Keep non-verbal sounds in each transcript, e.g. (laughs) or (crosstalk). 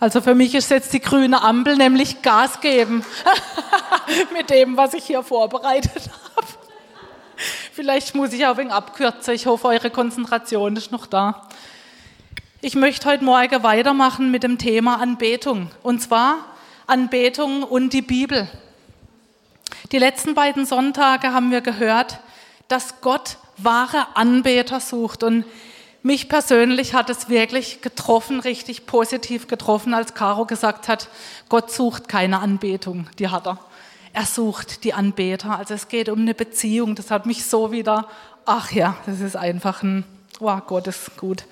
Also für mich ist jetzt die grüne Ampel, nämlich Gas geben (laughs) mit dem, was ich hier vorbereitet habe. Vielleicht muss ich auch wenig abkürzen. Ich hoffe, eure Konzentration ist noch da. Ich möchte heute Morgen weitermachen mit dem Thema Anbetung. Und zwar Anbetung und die Bibel. Die letzten beiden Sonntage haben wir gehört, dass Gott wahre Anbeter sucht. Und mich persönlich hat es wirklich getroffen, richtig positiv getroffen, als Caro gesagt hat, Gott sucht keine Anbetung, die hat er. Er sucht die Anbeter. Also es geht um eine Beziehung. Das hat mich so wieder, ach ja, das ist einfach ein, wow, Gott ist gut.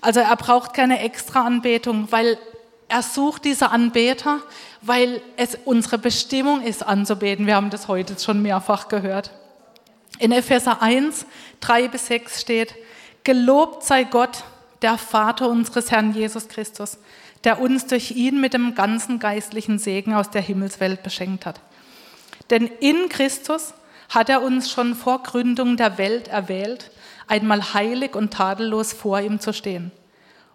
Also er braucht keine extra Anbetung, weil er sucht diese Anbeter, weil es unsere Bestimmung ist, anzubeten. Wir haben das heute schon mehrfach gehört. In Epheser 1, 3 bis 6 steht, Gelobt sei Gott, der Vater unseres Herrn Jesus Christus, der uns durch ihn mit dem ganzen geistlichen Segen aus der Himmelswelt beschenkt hat. Denn in Christus hat er uns schon vor Gründung der Welt erwählt, einmal heilig und tadellos vor ihm zu stehen.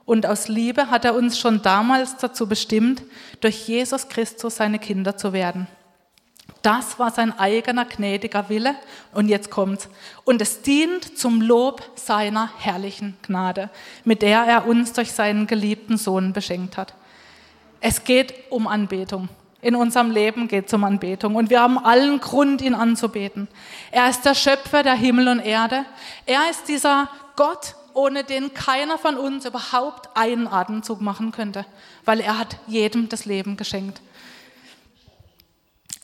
Und aus Liebe hat er uns schon damals dazu bestimmt, durch Jesus Christus seine Kinder zu werden. Das war sein eigener gnädiger Wille. Und jetzt kommt's. Und es dient zum Lob seiner herrlichen Gnade, mit der er uns durch seinen geliebten Sohn beschenkt hat. Es geht um Anbetung. In unserem Leben geht es um Anbetung. Und wir haben allen Grund, ihn anzubeten. Er ist der Schöpfer der Himmel und Erde. Er ist dieser Gott, ohne den keiner von uns überhaupt einen Atemzug machen könnte, weil er hat jedem das Leben geschenkt.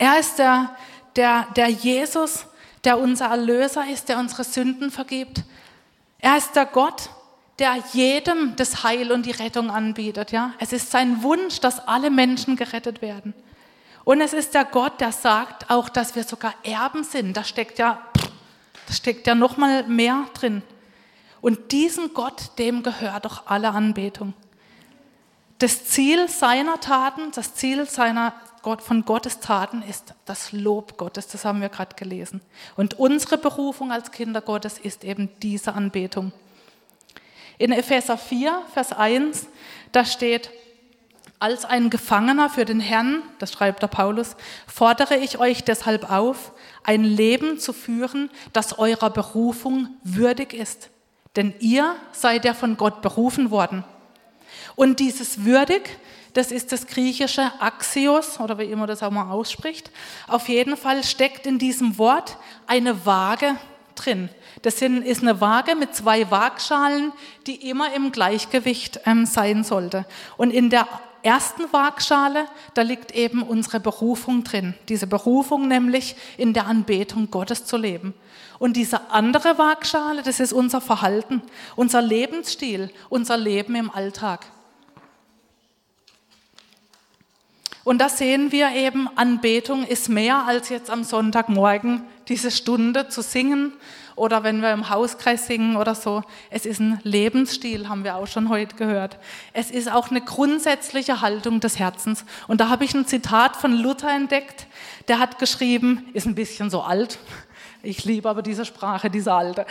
Er ist der, der, der Jesus, der unser Erlöser ist, der unsere Sünden vergibt. Er ist der Gott, der jedem das Heil und die Rettung anbietet. Ja? Es ist sein Wunsch, dass alle Menschen gerettet werden. Und es ist der Gott, der sagt auch, dass wir sogar Erben sind. Da steckt ja, da steckt ja noch mal mehr drin. Und diesen Gott, dem gehört doch alle Anbetung. Das Ziel seiner Taten, das Ziel seiner Gott, von Gottes Taten ist das Lob Gottes, das haben wir gerade gelesen. Und unsere Berufung als Kinder Gottes ist eben diese Anbetung. In Epheser 4, Vers 1, da steht, als ein Gefangener für den Herrn, das schreibt der Paulus, fordere ich euch deshalb auf, ein Leben zu führen, das eurer Berufung würdig ist. Denn ihr seid ja von Gott berufen worden. Und dieses würdig, das ist das griechische Axios oder wie immer das auch mal ausspricht. Auf jeden Fall steckt in diesem Wort eine Waage drin. Das ist eine Waage mit zwei Waagschalen, die immer im Gleichgewicht ähm, sein sollte. Und in der ersten Waagschale, da liegt eben unsere Berufung drin. Diese Berufung nämlich in der Anbetung Gottes zu leben. Und diese andere Waagschale, das ist unser Verhalten, unser Lebensstil, unser Leben im Alltag. Und da sehen wir eben, Anbetung ist mehr als jetzt am Sonntagmorgen diese Stunde zu singen oder wenn wir im Hauskreis singen oder so. Es ist ein Lebensstil, haben wir auch schon heute gehört. Es ist auch eine grundsätzliche Haltung des Herzens. Und da habe ich ein Zitat von Luther entdeckt. Der hat geschrieben, ist ein bisschen so alt, ich liebe aber diese Sprache, diese alte.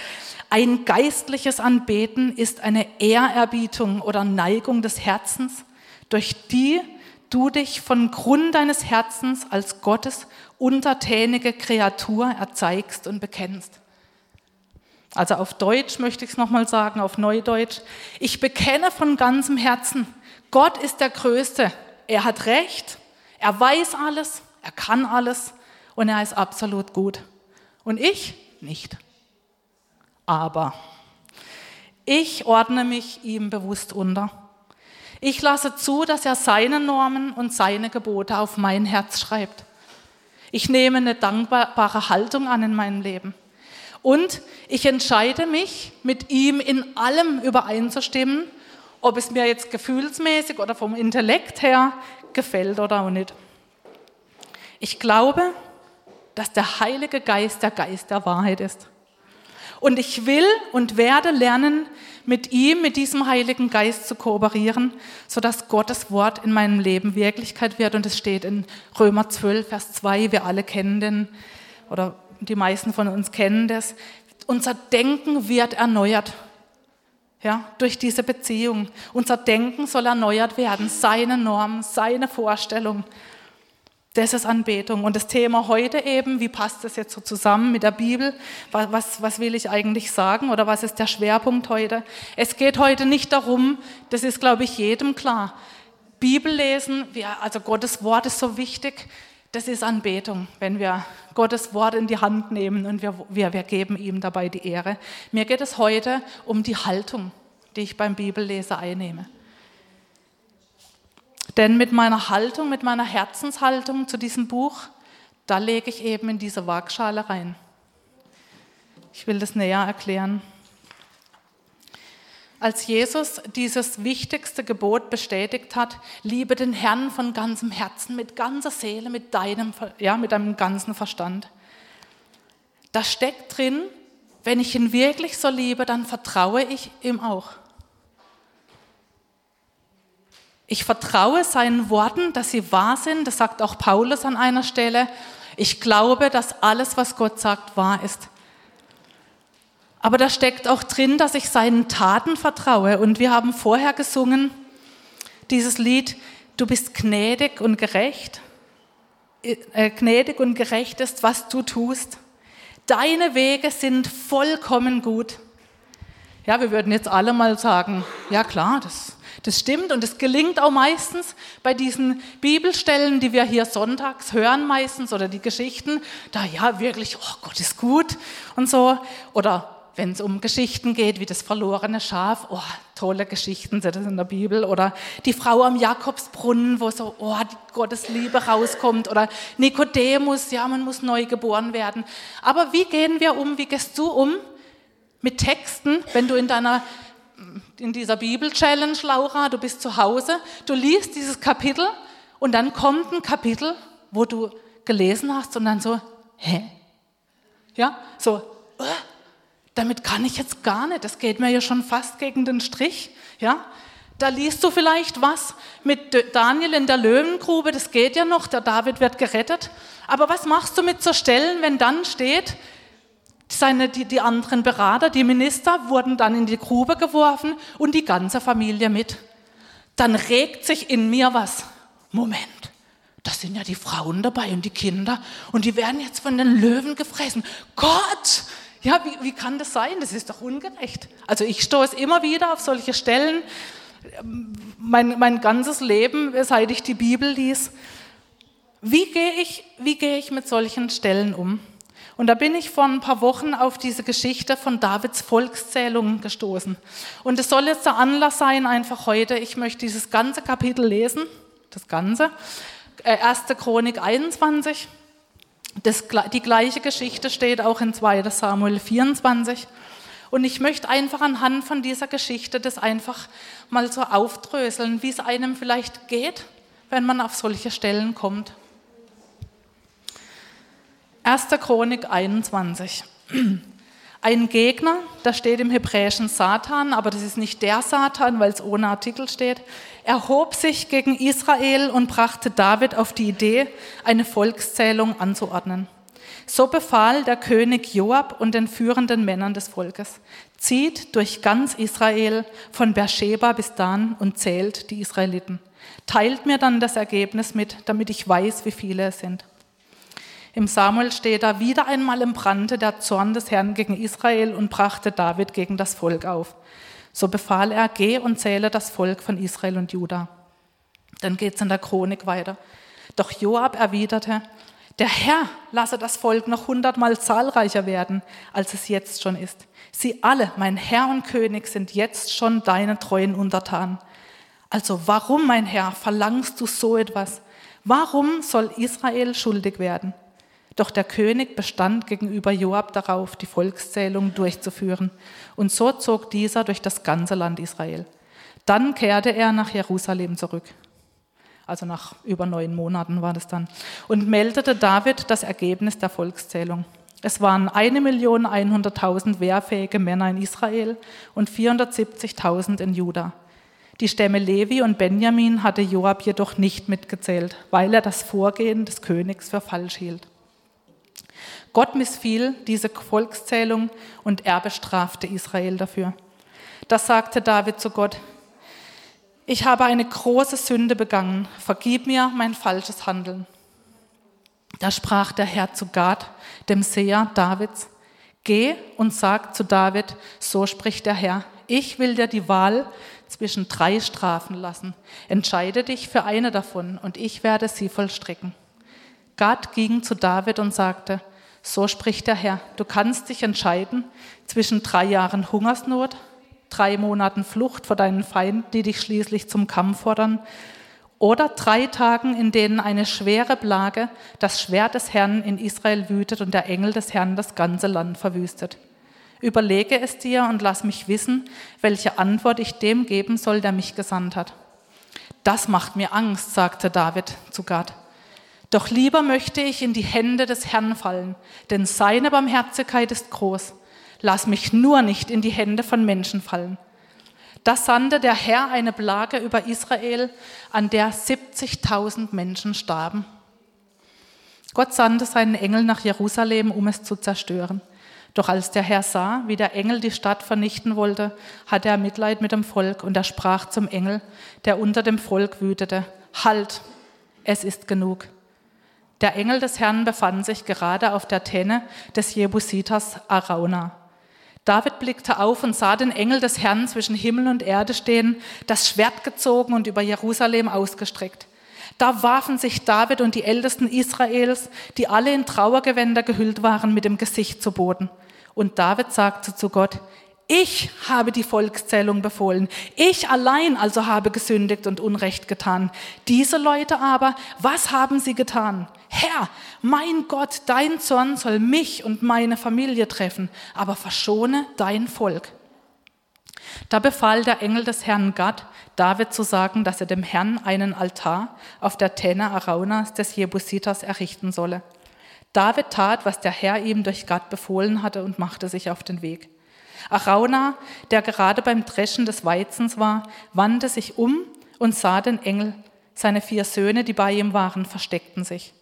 Ein geistliches Anbeten ist eine Ehrerbietung oder Neigung des Herzens, durch die du dich von Grund deines Herzens als Gottes untertänige Kreatur erzeigst und bekennst. Also auf Deutsch möchte ich es nochmal sagen, auf Neudeutsch. Ich bekenne von ganzem Herzen, Gott ist der Größte. Er hat Recht, er weiß alles, er kann alles und er ist absolut gut. Und ich nicht. Aber ich ordne mich ihm bewusst unter. Ich lasse zu, dass er seine Normen und seine Gebote auf mein Herz schreibt. Ich nehme eine dankbare Haltung an in meinem Leben. Und ich entscheide mich, mit ihm in allem übereinzustimmen, ob es mir jetzt gefühlsmäßig oder vom Intellekt her gefällt oder auch nicht. Ich glaube, dass der Heilige Geist der Geist der Wahrheit ist. Und ich will und werde lernen, mit ihm, mit diesem Heiligen Geist zu kooperieren, sodass Gottes Wort in meinem Leben Wirklichkeit wird. Und es steht in Römer 12, Vers 2, wir alle kennen den, oder die meisten von uns kennen das. Unser Denken wird erneuert. Ja, durch diese Beziehung. Unser Denken soll erneuert werden, seine Normen, seine Vorstellungen. Das ist Anbetung. Und das Thema heute eben, wie passt das jetzt so zusammen mit der Bibel? Was, was will ich eigentlich sagen oder was ist der Schwerpunkt heute? Es geht heute nicht darum, das ist, glaube ich, jedem klar. Bibel lesen, also Gottes Wort ist so wichtig, das ist Anbetung, wenn wir Gottes Wort in die Hand nehmen und wir, wir, wir geben ihm dabei die Ehre. Mir geht es heute um die Haltung, die ich beim Bibellesen einnehme. Denn mit meiner Haltung, mit meiner Herzenshaltung zu diesem Buch, da lege ich eben in diese Waagschale rein. Ich will das näher erklären. Als Jesus dieses wichtigste Gebot bestätigt hat, liebe den Herrn von ganzem Herzen, mit ganzer Seele, mit deinem, ja, mit deinem ganzen Verstand. Da steckt drin, wenn ich ihn wirklich so liebe, dann vertraue ich ihm auch. Ich vertraue seinen Worten, dass sie wahr sind. Das sagt auch Paulus an einer Stelle. Ich glaube, dass alles, was Gott sagt, wahr ist. Aber da steckt auch drin, dass ich seinen Taten vertraue. Und wir haben vorher gesungen, dieses Lied, du bist gnädig und gerecht. Äh, gnädig und gerecht ist, was du tust. Deine Wege sind vollkommen gut. Ja, wir würden jetzt alle mal sagen, ja klar, das das stimmt und es gelingt auch meistens bei diesen Bibelstellen, die wir hier sonntags hören meistens oder die Geschichten, da ja wirklich, oh Gott ist gut und so. Oder wenn es um Geschichten geht, wie das verlorene Schaf, oh, tolle Geschichten sind das in der Bibel. Oder die Frau am Jakobsbrunnen, wo so, oh, Gottes Liebe rauskommt. Oder Nikodemus, ja, man muss neu geboren werden. Aber wie gehen wir um, wie gehst du um mit Texten, wenn du in deiner in dieser Bibel-Challenge, Laura, du bist zu Hause, du liest dieses Kapitel und dann kommt ein Kapitel, wo du gelesen hast und dann so, hä? Ja, so, äh, damit kann ich jetzt gar nicht, das geht mir ja schon fast gegen den Strich, ja? Da liest du vielleicht was mit Daniel in der Löwengrube, das geht ja noch, der David wird gerettet. Aber was machst du mit so Stellen, wenn dann steht, seine, die, die anderen Berater, die Minister wurden dann in die Grube geworfen und die ganze Familie mit. Dann regt sich in mir was. Moment, da sind ja die Frauen dabei und die Kinder und die werden jetzt von den Löwen gefressen. Gott! Ja, wie, wie kann das sein? Das ist doch ungerecht. Also ich stoße immer wieder auf solche Stellen, mein, mein ganzes Leben, seit ich die Bibel lies. Wie gehe ich, wie gehe ich mit solchen Stellen um? Und da bin ich vor ein paar Wochen auf diese Geschichte von Davids Volkszählung gestoßen. Und es soll jetzt der Anlass sein, einfach heute, ich möchte dieses ganze Kapitel lesen, das Ganze, 1. Äh, Chronik 21. Das, die gleiche Geschichte steht auch in 2. Samuel 24. Und ich möchte einfach anhand von dieser Geschichte das einfach mal so aufdröseln, wie es einem vielleicht geht, wenn man auf solche Stellen kommt. 1. Chronik 21. Ein Gegner, da steht im Hebräischen Satan, aber das ist nicht der Satan, weil es ohne Artikel steht, erhob sich gegen Israel und brachte David auf die Idee, eine Volkszählung anzuordnen. So befahl der König Joab und den führenden Männern des Volkes, zieht durch ganz Israel von Beersheba bis Dan und zählt die Israeliten. Teilt mir dann das Ergebnis mit, damit ich weiß, wie viele es sind. Im Samuel steht da, wieder einmal entbrannte der Zorn des Herrn gegen Israel und brachte David gegen das Volk auf. So befahl er, geh und zähle das Volk von Israel und Juda. Dann geht es in der Chronik weiter. Doch Joab erwiderte, der Herr lasse das Volk noch hundertmal zahlreicher werden, als es jetzt schon ist. Sie alle, mein Herr und König, sind jetzt schon deine treuen Untertanen. Also warum, mein Herr, verlangst du so etwas? Warum soll Israel schuldig werden? Doch der König bestand gegenüber Joab darauf, die Volkszählung durchzuführen. Und so zog dieser durch das ganze Land Israel. Dann kehrte er nach Jerusalem zurück. Also nach über neun Monaten war das dann. Und meldete David das Ergebnis der Volkszählung. Es waren 1.100.000 wehrfähige Männer in Israel und 470.000 in Juda. Die Stämme Levi und Benjamin hatte Joab jedoch nicht mitgezählt, weil er das Vorgehen des Königs für falsch hielt. Gott missfiel diese Volkszählung und er bestrafte Israel dafür. Da sagte David zu Gott, ich habe eine große Sünde begangen, vergib mir mein falsches Handeln. Da sprach der Herr zu Gad, dem Seher Davids, Geh und sag zu David, so spricht der Herr, ich will dir die Wahl zwischen drei Strafen lassen. Entscheide dich für eine davon und ich werde sie vollstrecken. Gad ging zu David und sagte, so spricht der Herr, du kannst dich entscheiden zwischen drei Jahren Hungersnot, drei Monaten Flucht vor deinen Feinden, die dich schließlich zum Kampf fordern, oder drei Tagen, in denen eine schwere Plage, das Schwert des Herrn in Israel wütet und der Engel des Herrn das ganze Land verwüstet. Überlege es dir und lass mich wissen, welche Antwort ich dem geben soll, der mich gesandt hat. Das macht mir Angst, sagte David zu Gad. Doch lieber möchte ich in die Hände des Herrn fallen, denn seine Barmherzigkeit ist groß. Lass mich nur nicht in die Hände von Menschen fallen. Da sandte der Herr eine Plage über Israel, an der 70.000 Menschen starben. Gott sandte seinen Engel nach Jerusalem, um es zu zerstören. Doch als der Herr sah, wie der Engel die Stadt vernichten wollte, hatte er Mitleid mit dem Volk und er sprach zum Engel, der unter dem Volk wütete, Halt, es ist genug. Der Engel des Herrn befand sich gerade auf der Tenne des Jebusiters Arauna. David blickte auf und sah den Engel des Herrn zwischen Himmel und Erde stehen, das Schwert gezogen und über Jerusalem ausgestreckt. Da warfen sich David und die Ältesten Israels, die alle in Trauergewänder gehüllt waren, mit dem Gesicht zu Boden. Und David sagte zu Gott, ich habe die Volkszählung befohlen. Ich allein also habe gesündigt und Unrecht getan. Diese Leute aber, was haben sie getan? Herr, mein Gott, dein Zorn soll mich und meine Familie treffen, aber verschone dein Volk. Da befahl der Engel des Herrn Gad, David zu sagen, dass er dem Herrn einen Altar auf der Tenne Araunas des Jebusiters errichten solle. David tat, was der Herr ihm durch Gad befohlen hatte und machte sich auf den Weg. Arauna, der gerade beim Dreschen des Weizens war, wandte sich um und sah den Engel. Seine vier Söhne, die bei ihm waren, versteckten sich.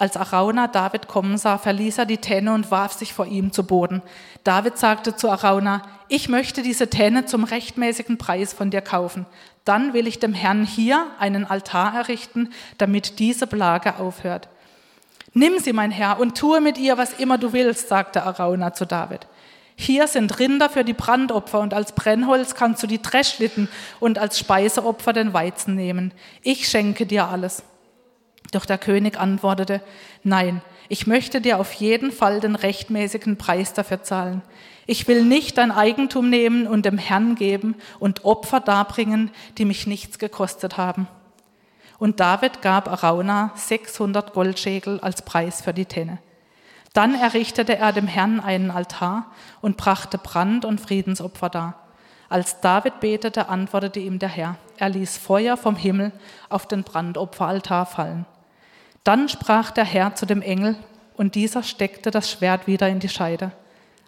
Als Arauna David kommen sah, verließ er die Tenne und warf sich vor ihm zu Boden. David sagte zu Arauna, ich möchte diese Tenne zum rechtmäßigen Preis von dir kaufen. Dann will ich dem Herrn hier einen Altar errichten, damit diese Plage aufhört. Nimm sie, mein Herr, und tue mit ihr, was immer du willst, sagte Arauna zu David. Hier sind Rinder für die Brandopfer und als Brennholz kannst du die Dreschlitten und als Speiseopfer den Weizen nehmen. Ich schenke dir alles. Doch der König antwortete, nein, ich möchte dir auf jeden Fall den rechtmäßigen Preis dafür zahlen. Ich will nicht dein Eigentum nehmen und dem Herrn geben und Opfer darbringen, die mich nichts gekostet haben. Und David gab Arauna 600 Goldschäkel als Preis für die Tenne. Dann errichtete er dem Herrn einen Altar und brachte Brand- und Friedensopfer dar. Als David betete, antwortete ihm der Herr. Er ließ Feuer vom Himmel auf den Brandopferaltar fallen. Dann sprach der Herr zu dem Engel, und dieser steckte das Schwert wieder in die Scheide.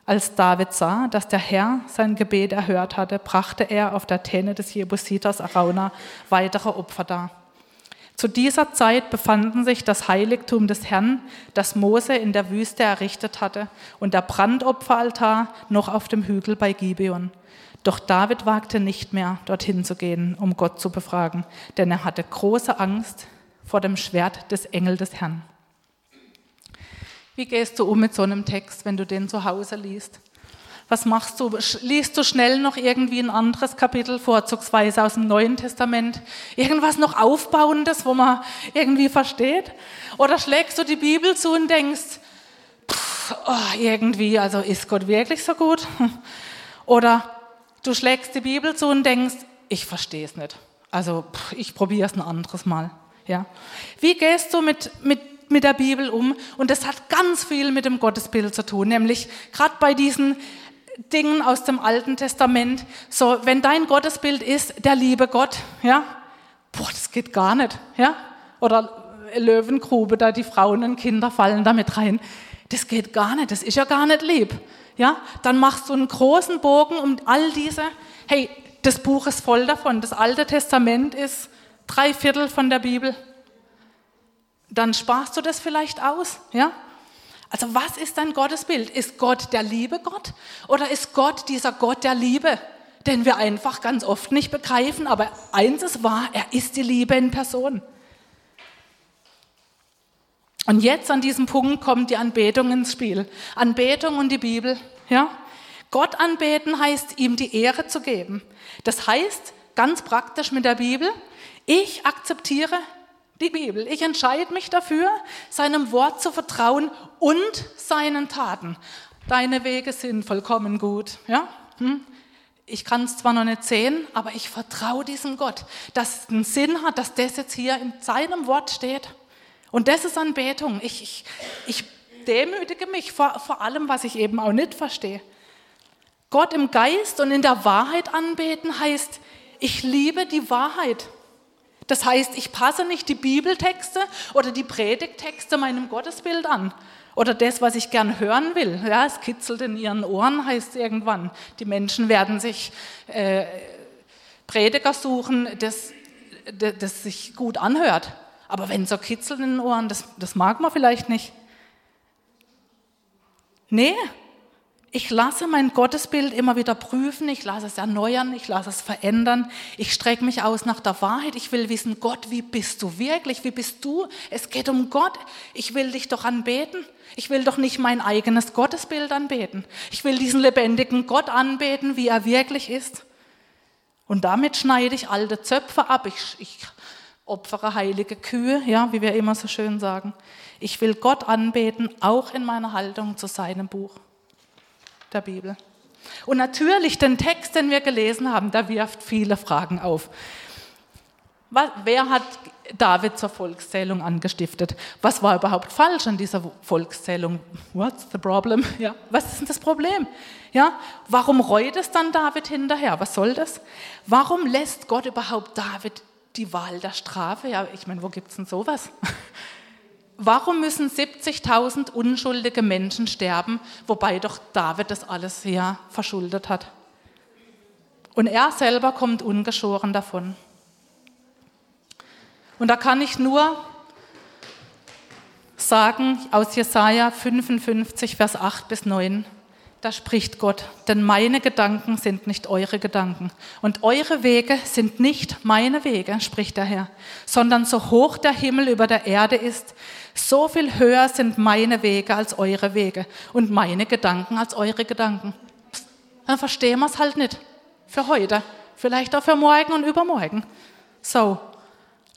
Als David sah, dass der Herr sein Gebet erhört hatte, brachte er auf der Tenne des Jebusiters Arauna weitere Opfer dar. Zu dieser Zeit befanden sich das Heiligtum des Herrn, das Mose in der Wüste errichtet hatte, und der Brandopferaltar noch auf dem Hügel bei Gibeon. Doch David wagte nicht mehr, dorthin zu gehen, um Gott zu befragen, denn er hatte große Angst vor dem Schwert des Engel des Herrn. Wie gehst du um mit so einem Text, wenn du den zu Hause liest? Was machst du? Liest du schnell noch irgendwie ein anderes Kapitel, vorzugsweise aus dem Neuen Testament? Irgendwas noch Aufbauendes, wo man irgendwie versteht? Oder schlägst du die Bibel zu und denkst, pff, oh, irgendwie, also ist Gott wirklich so gut? (laughs) Oder du schlägst die Bibel zu und denkst, ich verstehe es nicht. Also pff, ich probiere es ein anderes Mal. Ja. Wie gehst du mit, mit, mit der Bibel um? Und das hat ganz viel mit dem Gottesbild zu tun, nämlich gerade bei diesen Dingen aus dem Alten Testament. So, wenn dein Gottesbild ist, der liebe Gott, ja, boah, das geht gar nicht, ja. Oder Löwengrube, da die Frauen und Kinder fallen damit rein. Das geht gar nicht, das ist ja gar nicht lieb. Ja, dann machst du einen großen Bogen um all diese. Hey, das Buch ist voll davon. Das Alte Testament ist drei Viertel von der Bibel. Dann sparst du das vielleicht aus, ja? Also was ist dein Gottesbild? Ist Gott der liebe Gott oder ist Gott dieser Gott der Liebe, den wir einfach ganz oft nicht begreifen. Aber eins ist wahr, er ist die Liebe in Person. Und jetzt an diesem Punkt kommt die Anbetung ins Spiel. Anbetung und die Bibel, ja. Gott anbeten heißt, ihm die Ehre zu geben. Das heißt, ganz praktisch mit der Bibel, ich akzeptiere die Bibel. Ich entscheide mich dafür, seinem Wort zu vertrauen und seinen Taten. Deine Wege sind vollkommen gut. Ja? Hm? Ich kann es zwar noch nicht sehen, aber ich vertraue diesem Gott, dass es einen Sinn hat, dass das jetzt hier in seinem Wort steht. Und das ist Anbetung. Ich, ich, ich demütige mich vor, vor allem, was ich eben auch nicht verstehe. Gott im Geist und in der Wahrheit anbeten heißt, ich liebe die Wahrheit. Das heißt, ich passe nicht die Bibeltexte oder die Predigtexte meinem Gottesbild an. Oder das, was ich gern hören will. Ja, es kitzelt in ihren Ohren, heißt irgendwann. Die Menschen werden sich äh, Prediger suchen, das, das, das sich gut anhört. Aber wenn so kitzelt in den Ohren, das, das mag man vielleicht nicht. Nee, ich lasse mein Gottesbild immer wieder prüfen, ich lasse es erneuern, ich lasse es verändern. Ich strecke mich aus nach der Wahrheit. Ich will wissen, Gott, wie bist du wirklich? Wie bist du? Es geht um Gott. Ich will dich doch anbeten. Ich will doch nicht mein eigenes Gottesbild anbeten. Ich will diesen lebendigen Gott anbeten, wie er wirklich ist. Und damit schneide ich alte Zöpfe ab. Ich, ich opfere heilige Kühe, ja, wie wir immer so schön sagen. Ich will Gott anbeten, auch in meiner Haltung zu seinem Buch der Bibel. Und natürlich, den Text, den wir gelesen haben, der wirft viele Fragen auf. Wer hat David zur Volkszählung angestiftet? Was war überhaupt falsch an dieser Volkszählung? What's the problem? Ja, was ist denn das Problem? Ja, warum reut es dann David hinterher? Was soll das? Warum lässt Gott überhaupt David die Wahl der Strafe? Ja, ich meine, wo gibt es denn sowas? Warum müssen 70.000 unschuldige Menschen sterben, wobei doch David das alles ja verschuldet hat? Und er selber kommt ungeschoren davon. Und da kann ich nur sagen aus Jesaja 55, Vers 8 bis 9, da spricht Gott, denn meine Gedanken sind nicht eure Gedanken und eure Wege sind nicht meine Wege, spricht der Herr, sondern so hoch der Himmel über der Erde ist, so viel höher sind meine Wege als eure Wege und meine Gedanken als eure Gedanken. Dann verstehen wir es halt nicht für heute, vielleicht auch für morgen und übermorgen. So,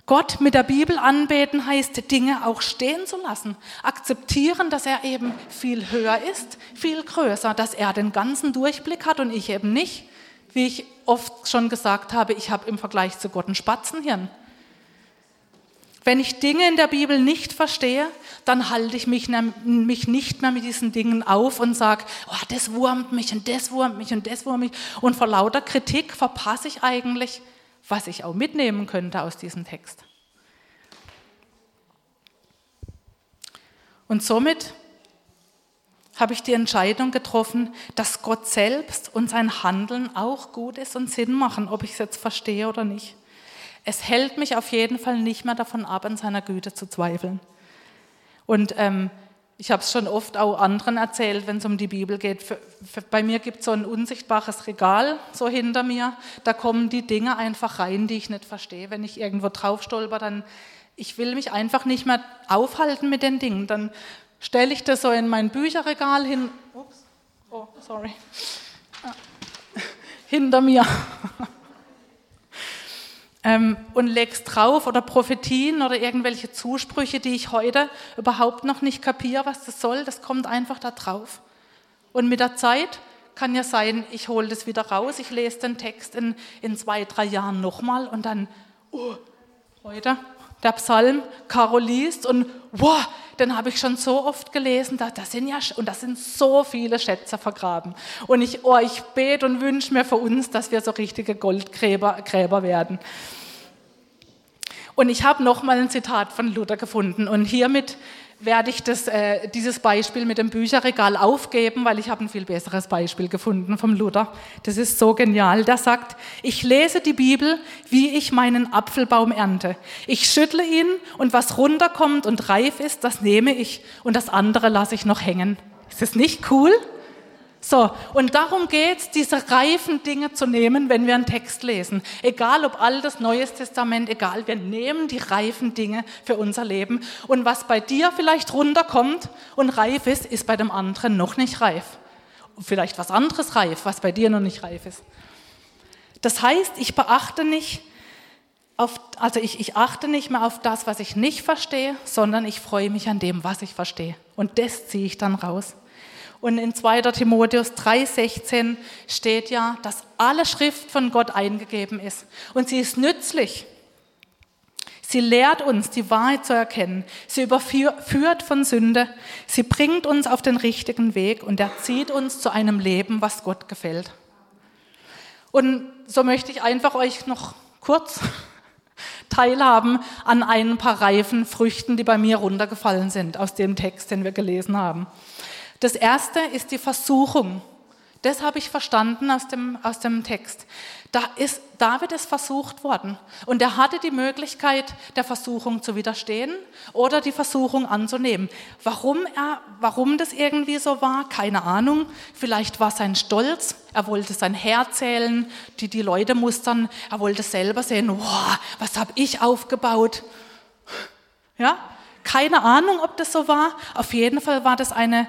Gott mit der Bibel anbeten heißt, Dinge auch stehen zu lassen. Akzeptieren, dass er eben viel höher ist, viel größer, dass er den ganzen Durchblick hat und ich eben nicht. Wie ich oft schon gesagt habe, ich habe im Vergleich zu Gott ein Spatzenhirn. Wenn ich Dinge in der Bibel nicht verstehe, dann halte ich mich, nicht mehr mit diesen Dingen auf und sage, oh, das wurmt mich und das wurmt mich und das wurmt mich. Und vor lauter Kritik verpasse ich eigentlich was ich auch mitnehmen könnte aus diesem Text. Und somit habe ich die Entscheidung getroffen, dass Gott selbst und sein Handeln auch gut ist und Sinn machen, ob ich es jetzt verstehe oder nicht. Es hält mich auf jeden Fall nicht mehr davon ab, an seiner Güte zu zweifeln. Und ähm, ich habe es schon oft auch anderen erzählt, wenn es um die Bibel geht. Für, für, bei mir gibt es so ein unsichtbares Regal so hinter mir. Da kommen die Dinge einfach rein, die ich nicht verstehe. Wenn ich irgendwo drauf stolper, dann ich will mich einfach nicht mehr aufhalten mit den Dingen. Dann stelle ich das so in mein Bücherregal hin. Ups. Oh, sorry. (laughs) Hinter mir. Ähm, und leg's drauf oder Prophetien oder irgendwelche Zusprüche, die ich heute überhaupt noch nicht kapiere, was das soll, das kommt einfach da drauf. Und mit der Zeit kann ja sein, ich hole das wieder raus, ich lese den Text in, in zwei, drei Jahren nochmal und dann, oh, heute der Psalm, Caro liest und wow, den habe ich schon so oft gelesen, da, da sind ja, und da sind so viele Schätze vergraben. Und ich, oh, ich bete und wünsche mir für uns, dass wir so richtige Goldgräber Gräber werden. Und ich habe noch mal ein Zitat von Luther gefunden und hiermit werde ich das, äh, dieses Beispiel mit dem Bücherregal aufgeben, weil ich habe ein viel besseres Beispiel gefunden vom Luther. Das ist so genial. Der sagt, ich lese die Bibel, wie ich meinen Apfelbaum ernte. Ich schüttle ihn und was runterkommt und reif ist, das nehme ich und das andere lasse ich noch hängen. Ist das nicht cool? So, und darum geht es, diese reifen Dinge zu nehmen, wenn wir einen Text lesen. Egal ob Altes, Neues Testament, egal, wir nehmen die reifen Dinge für unser Leben. Und was bei dir vielleicht runterkommt und reif ist, ist bei dem anderen noch nicht reif. Vielleicht was anderes reif, was bei dir noch nicht reif ist. Das heißt, ich beachte nicht, auf, also ich, ich achte nicht mehr auf das, was ich nicht verstehe, sondern ich freue mich an dem, was ich verstehe. Und das ziehe ich dann raus. Und in 2. Timotheus 3,16 steht ja, dass alle Schrift von Gott eingegeben ist. Und sie ist nützlich. Sie lehrt uns, die Wahrheit zu erkennen. Sie überführt von Sünde. Sie bringt uns auf den richtigen Weg und erzieht uns zu einem Leben, was Gott gefällt. Und so möchte ich einfach euch noch kurz (laughs) teilhaben an ein paar reifen Früchten, die bei mir runtergefallen sind aus dem Text, den wir gelesen haben. Das erste ist die Versuchung. Das habe ich verstanden aus dem, aus dem Text. Da ist, David ist versucht worden und er hatte die Möglichkeit, der Versuchung zu widerstehen oder die Versuchung anzunehmen. Warum, er, warum das irgendwie so war, keine Ahnung. Vielleicht war sein Stolz, er wollte sein Herr zählen, die, die Leute mustern, er wollte selber sehen, wow, was habe ich aufgebaut. Ja, keine Ahnung, ob das so war. Auf jeden Fall war das eine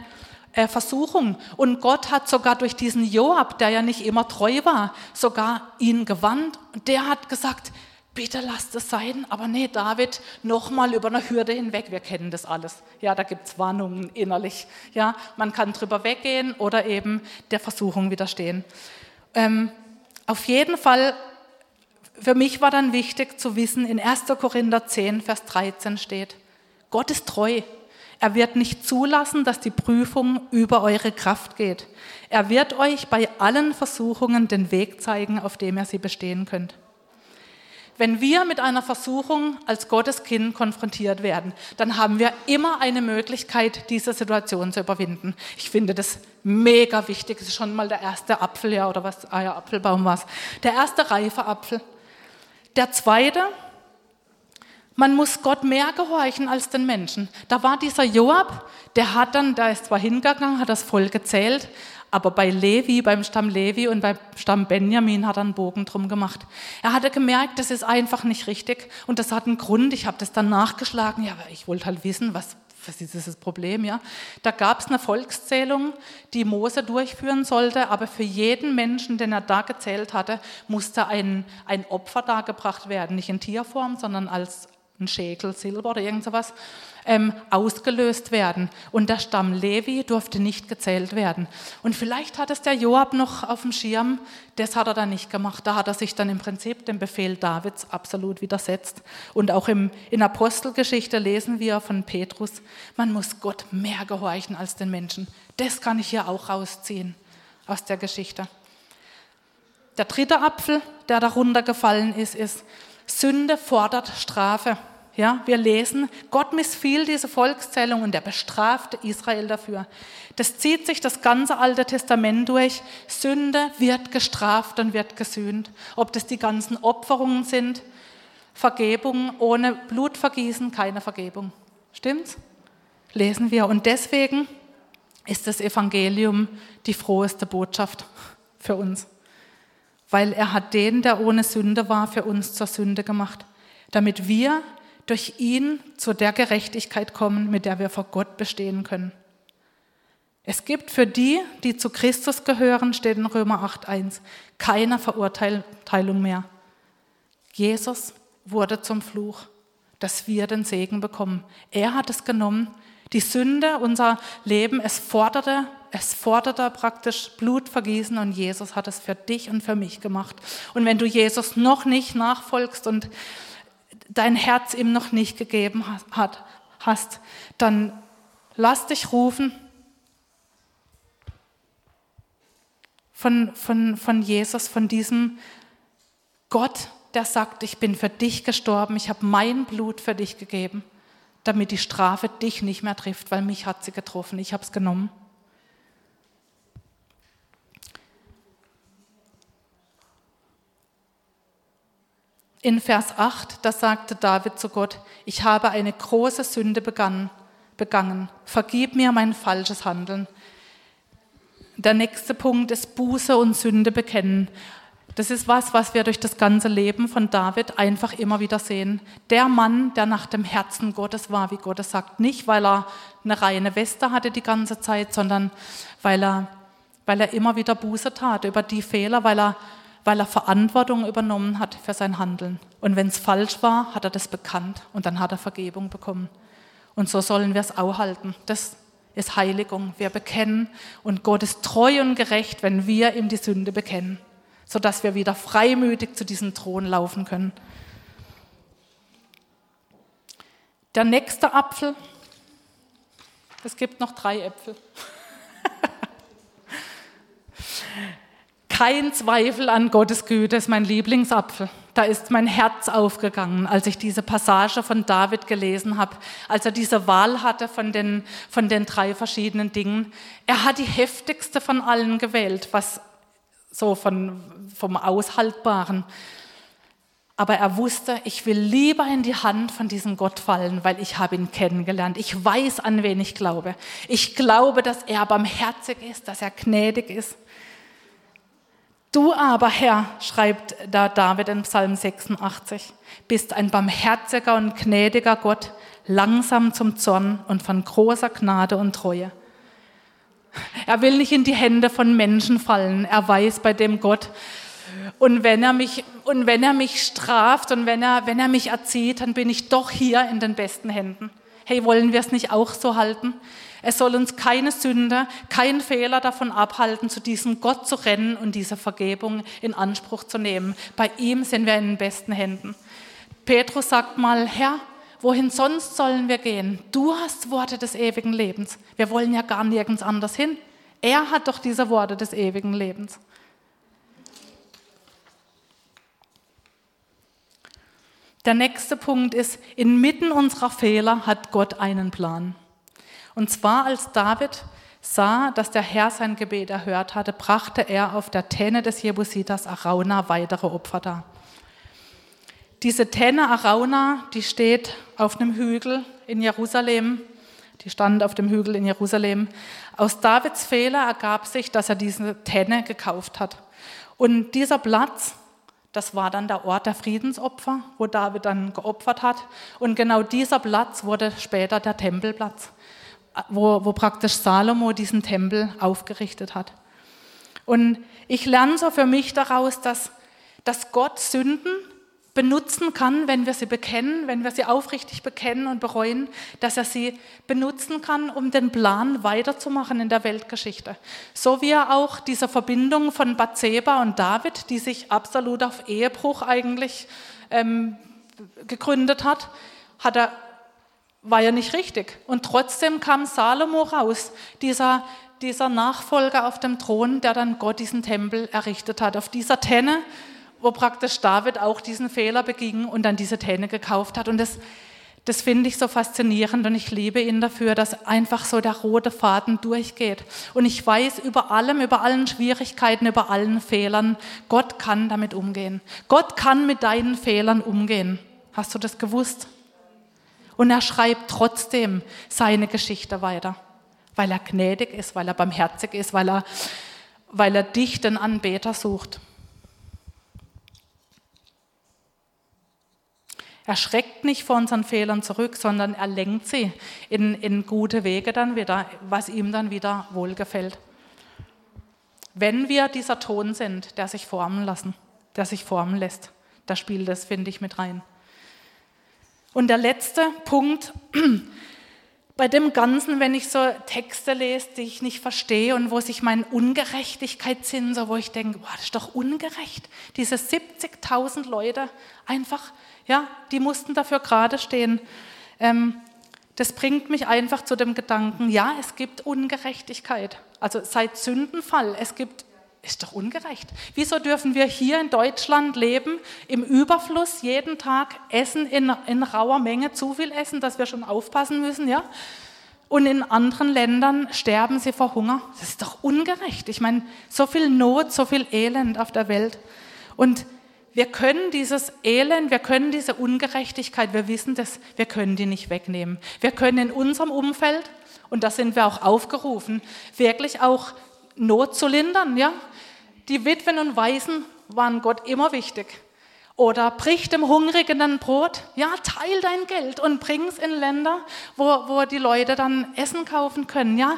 Versuchung. Und Gott hat sogar durch diesen Joab, der ja nicht immer treu war, sogar ihn gewandt. Und der hat gesagt, bitte lasst es sein. Aber nee, David, nochmal über eine Hürde hinweg. Wir kennen das alles. Ja, da gibt es Warnungen innerlich. Ja, man kann drüber weggehen oder eben der Versuchung widerstehen. Ähm, auf jeden Fall, für mich war dann wichtig zu wissen, in 1. Korinther 10, Vers 13 steht, Gott ist treu. Er wird nicht zulassen, dass die Prüfung über eure Kraft geht. Er wird euch bei allen Versuchungen den Weg zeigen, auf dem ihr sie bestehen könnt. Wenn wir mit einer Versuchung als Gotteskind konfrontiert werden, dann haben wir immer eine Möglichkeit, diese Situation zu überwinden. Ich finde das mega wichtig. Das ist schon mal der erste Apfel, ja, oder was? Ah ja, Apfelbaum war Der erste reife Apfel. Der zweite, man muss Gott mehr gehorchen als den Menschen. Da war dieser Joab, der hat dann, der ist zwar hingegangen, hat das voll gezählt, aber bei Levi, beim Stamm Levi und beim Stamm Benjamin hat er einen Bogen drum gemacht. Er hatte gemerkt, das ist einfach nicht richtig und das hat einen Grund. Ich habe das dann nachgeschlagen. Ja, aber ich wollte halt wissen, was, was ist das Problem? Ja, da gab es eine Volkszählung, die Mose durchführen sollte, aber für jeden Menschen, den er da gezählt hatte, musste ein, ein Opfer dargebracht werden, nicht in Tierform, sondern als ein Schäkel Silber oder irgend sowas, ähm, ausgelöst werden. Und der Stamm Levi durfte nicht gezählt werden. Und vielleicht hat es der Joab noch auf dem Schirm, das hat er dann nicht gemacht. Da hat er sich dann im Prinzip dem Befehl Davids absolut widersetzt. Und auch im, in Apostelgeschichte lesen wir von Petrus, man muss Gott mehr gehorchen als den Menschen. Das kann ich hier auch rausziehen aus der Geschichte. Der dritte Apfel, der darunter gefallen ist, ist, Sünde fordert Strafe. Ja, wir lesen, Gott missfiel diese Volkszählung und er bestrafte Israel dafür. Das zieht sich das ganze Alte Testament durch. Sünde wird gestraft und wird gesühnt. Ob das die ganzen Opferungen sind, Vergebung ohne Blutvergießen, keine Vergebung. Stimmt's? Lesen wir. Und deswegen ist das Evangelium die froheste Botschaft für uns weil er hat den, der ohne Sünde war, für uns zur Sünde gemacht, damit wir durch ihn zu der Gerechtigkeit kommen, mit der wir vor Gott bestehen können. Es gibt für die, die zu Christus gehören, steht in Römer 8.1, keine Verurteilung mehr. Jesus wurde zum Fluch, dass wir den Segen bekommen. Er hat es genommen. Die Sünde, unser Leben, es forderte es forderte praktisch Blutvergießen und Jesus hat es für dich und für mich gemacht. Und wenn du Jesus noch nicht nachfolgst und dein Herz ihm noch nicht gegeben hat, hast, dann lass dich rufen von, von, von Jesus, von diesem Gott, der sagt, ich bin für dich gestorben, ich habe mein Blut für dich gegeben, damit die Strafe dich nicht mehr trifft, weil mich hat sie getroffen, ich habe es genommen. In Vers 8, da sagte David zu Gott, ich habe eine große Sünde begangen, begangen. Vergib mir mein falsches Handeln. der nächste Punkt ist Buße und Sünde bekennen. Das ist was, was wir durch das ganze Leben von David einfach immer wieder sehen. Der Mann, der nach dem Herzen Gottes war, wie Gott es sagt. Nicht, weil er eine reine Weste hatte die ganze Zeit, sondern weil er, weil er immer wieder Buße tat über die Fehler, weil er, weil er Verantwortung übernommen hat für sein Handeln. Und wenn es falsch war, hat er das bekannt und dann hat er Vergebung bekommen. Und so sollen wir es auch halten. Das ist Heiligung. Wir bekennen und Gott ist treu und gerecht, wenn wir ihm die Sünde bekennen sodass wir wieder freimütig zu diesem Thron laufen können. Der nächste Apfel, es gibt noch drei Äpfel. (laughs) Kein Zweifel an Gottes Güte ist mein Lieblingsapfel. Da ist mein Herz aufgegangen, als ich diese Passage von David gelesen habe, als er diese Wahl hatte von den, von den drei verschiedenen Dingen. Er hat die heftigste von allen gewählt, was so von, vom Aushaltbaren. Aber er wusste, ich will lieber in die Hand von diesem Gott fallen, weil ich habe ihn kennengelernt. Ich weiß, an wen ich glaube. Ich glaube, dass er barmherzig ist, dass er gnädig ist. Du aber, Herr, schreibt da David in Psalm 86, bist ein barmherziger und gnädiger Gott, langsam zum Zorn und von großer Gnade und Treue. Er will nicht in die Hände von Menschen fallen. Er weiß bei dem Gott. Und wenn er mich, und wenn er mich straft und wenn er, wenn er mich erzieht, dann bin ich doch hier in den besten Händen. Hey, wollen wir es nicht auch so halten? Es soll uns keine Sünde, kein Fehler davon abhalten, zu diesem Gott zu rennen und diese Vergebung in Anspruch zu nehmen. Bei ihm sind wir in den besten Händen. Petrus sagt mal, Herr, Wohin sonst sollen wir gehen? Du hast Worte des ewigen Lebens. Wir wollen ja gar nirgends anders hin. Er hat doch diese Worte des ewigen Lebens. Der nächste Punkt ist, inmitten unserer Fehler hat Gott einen Plan. Und zwar als David sah, dass der Herr sein Gebet erhört hatte, brachte er auf der Tenne des Jebusitas Arauna weitere Opfer dar. Diese Tenne Arauna, die steht auf einem Hügel in Jerusalem. Die stand auf dem Hügel in Jerusalem. Aus Davids Fehler ergab sich, dass er diese Tenne gekauft hat. Und dieser Platz, das war dann der Ort der Friedensopfer, wo David dann geopfert hat. Und genau dieser Platz wurde später der Tempelplatz, wo, wo praktisch Salomo diesen Tempel aufgerichtet hat. Und ich lerne so für mich daraus, dass, dass Gott Sünden benutzen kann, wenn wir sie bekennen, wenn wir sie aufrichtig bekennen und bereuen, dass er sie benutzen kann, um den Plan weiterzumachen in der Weltgeschichte. So wie er auch diese Verbindung von Bathseba und David, die sich absolut auf Ehebruch eigentlich ähm, gegründet hat, hat er, war ja nicht richtig. Und trotzdem kam Salomo raus, dieser, dieser Nachfolger auf dem Thron, der dann Gott diesen Tempel errichtet hat. Auf dieser Tenne wo praktisch David auch diesen Fehler beging und dann diese Täne gekauft hat. Und das, das finde ich so faszinierend und ich liebe ihn dafür, dass einfach so der rote Faden durchgeht. Und ich weiß über allem, über allen Schwierigkeiten, über allen Fehlern, Gott kann damit umgehen. Gott kann mit deinen Fehlern umgehen. Hast du das gewusst? Und er schreibt trotzdem seine Geschichte weiter, weil er gnädig ist, weil er barmherzig ist, weil er, weil er dich, den Anbeter, sucht. Er schreckt nicht vor unseren Fehlern zurück, sondern er lenkt sie in, in gute Wege dann wieder, was ihm dann wieder wohlgefällt. Wenn wir dieser Ton sind, der sich formen lassen, der sich formen lässt, da spielt das, finde ich, mit rein. Und der letzte Punkt, (clears throat) bei dem Ganzen, wenn ich so Texte lese, die ich nicht verstehe und wo sich mein Ungerechtigkeitssinn, so wo ich denke, boah, das ist doch ungerecht, diese 70.000 Leute einfach ja, die mussten dafür gerade stehen. Ähm, das bringt mich einfach zu dem Gedanken, ja, es gibt Ungerechtigkeit. Also seit Sündenfall, es gibt, ist doch ungerecht. Wieso dürfen wir hier in Deutschland leben, im Überfluss, jeden Tag essen, in, in rauer Menge, zu viel essen, dass wir schon aufpassen müssen, ja? Und in anderen Ländern sterben sie vor Hunger. Das ist doch ungerecht. Ich meine, so viel Not, so viel Elend auf der Welt. Und wir können dieses Elend, wir können diese Ungerechtigkeit, wir wissen das, wir können die nicht wegnehmen. Wir können in unserem Umfeld, und da sind wir auch aufgerufen, wirklich auch Not zu lindern, ja. Die Witwen und Waisen waren Gott immer wichtig. Oder brich dem Hungrigen ein Brot. Ja, teil dein Geld und bring es in Länder, wo, wo die Leute dann Essen kaufen können. Ja,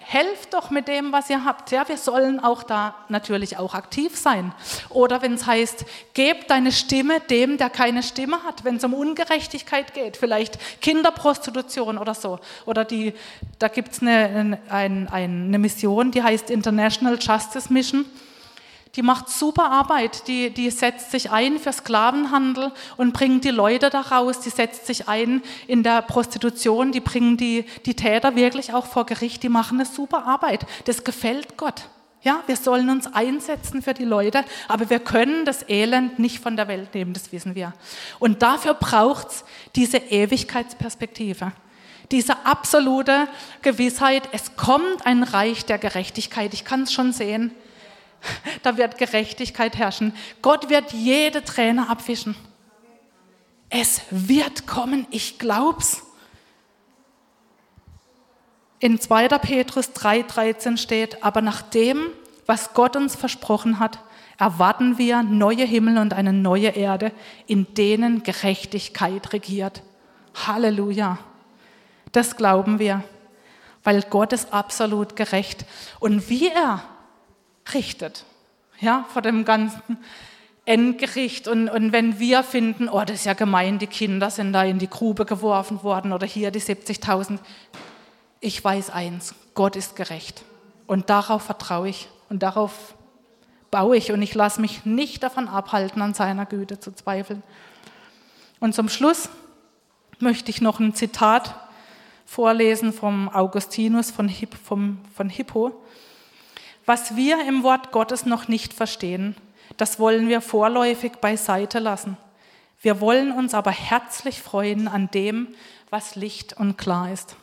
helft doch mit dem, was ihr habt. Ja, wir sollen auch da natürlich auch aktiv sein. Oder wenn es heißt, gebt deine Stimme dem, der keine Stimme hat. Wenn es um Ungerechtigkeit geht, vielleicht Kinderprostitution oder so. Oder die, da gibt es eine, eine, eine Mission, die heißt International Justice Mission die macht super Arbeit, die, die setzt sich ein für Sklavenhandel und bringt die Leute da raus, die setzt sich ein in der Prostitution, die bringen die, die Täter wirklich auch vor Gericht, die machen eine super Arbeit. Das gefällt Gott. Ja, wir sollen uns einsetzen für die Leute, aber wir können das Elend nicht von der Welt nehmen, das wissen wir. Und dafür braucht es diese Ewigkeitsperspektive diese absolute Gewissheit, es kommt ein Reich der Gerechtigkeit. Ich kann es schon sehen. (laughs) Da wird Gerechtigkeit herrschen. Gott wird jede Träne abwischen. Es wird kommen, ich glaub's. In 2. Petrus 3,13 steht, aber nach dem, was Gott uns versprochen hat, erwarten wir neue Himmel und eine neue Erde, in denen Gerechtigkeit regiert. Halleluja. Das glauben wir, weil Gott ist absolut gerecht. Und wie er richtet, ja, vor dem ganzen Endgericht. Und, und wenn wir finden, oh, das ist ja gemein, die Kinder sind da in die Grube geworfen worden oder hier die 70.000. Ich weiß eins, Gott ist gerecht. Und darauf vertraue ich und darauf baue ich und ich lasse mich nicht davon abhalten, an seiner Güte zu zweifeln. Und zum Schluss möchte ich noch ein Zitat vorlesen vom Augustinus von, Hipp, vom, von Hippo. Was wir im Wort Gottes noch nicht verstehen, das wollen wir vorläufig beiseite lassen. Wir wollen uns aber herzlich freuen an dem, was Licht und klar ist.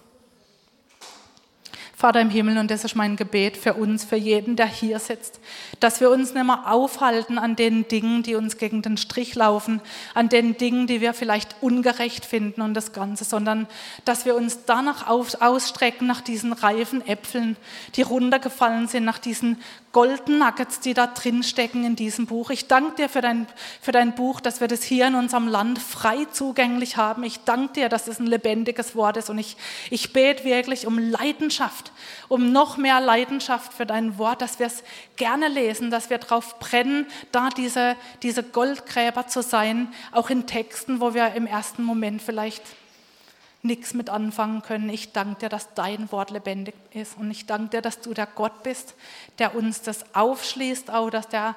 Vater im Himmel, und das ist mein Gebet für uns, für jeden, der hier sitzt, dass wir uns nicht mehr aufhalten an den Dingen, die uns gegen den Strich laufen, an den Dingen, die wir vielleicht ungerecht finden und das Ganze, sondern dass wir uns danach ausstrecken, nach diesen reifen Äpfeln, die runtergefallen sind, nach diesen Golden Nuggets, die da drin stecken in diesem Buch. Ich danke dir für dein, für dein Buch, dass wir das hier in unserem Land frei zugänglich haben. Ich danke dir, dass es ein lebendiges Wort ist und ich, ich bete wirklich um Leidenschaft, um noch mehr Leidenschaft für dein Wort, dass wir es gerne lesen, dass wir darauf brennen, da diese, diese Goldgräber zu sein, auch in Texten, wo wir im ersten Moment vielleicht nichts mit anfangen können. Ich danke dir, dass dein Wort lebendig ist und ich danke dir, dass du der Gott bist, der uns das aufschließt, auch dass der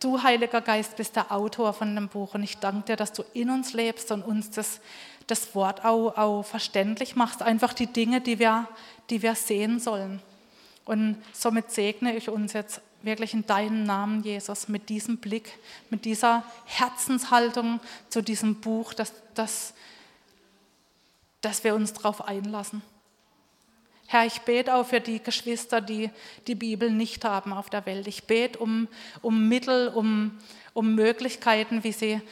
du, Heiliger Geist, bist der Autor von dem Buch und ich danke dir, dass du in uns lebst und uns das, das Wort auch, auch verständlich machst, einfach die Dinge, die wir, die wir sehen sollen. Und somit segne ich uns jetzt wirklich in deinem Namen, Jesus, mit diesem Blick, mit dieser Herzenshaltung zu diesem Buch, dass, dass, dass wir uns darauf einlassen. Herr, ich bete auch für die Geschwister, die die Bibel nicht haben auf der Welt. Ich bete um, um Mittel, um, um Möglichkeiten, wie sie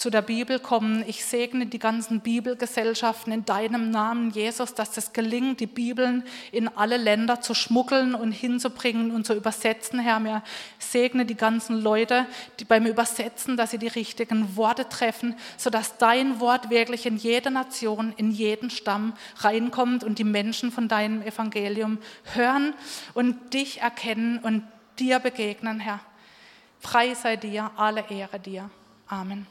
zu der Bibel kommen. Ich segne die ganzen Bibelgesellschaften in deinem Namen, Jesus, dass es gelingt, die Bibeln in alle Länder zu schmuggeln und hinzubringen und zu übersetzen, Herr. Mir segne die ganzen Leute, die beim Übersetzen, dass sie die richtigen Worte treffen, sodass dein Wort wirklich in jede Nation, in jeden Stamm reinkommt und die Menschen von deinem Evangelium hören und dich erkennen und dir begegnen, Herr. Frei sei dir, alle Ehre dir. Amen.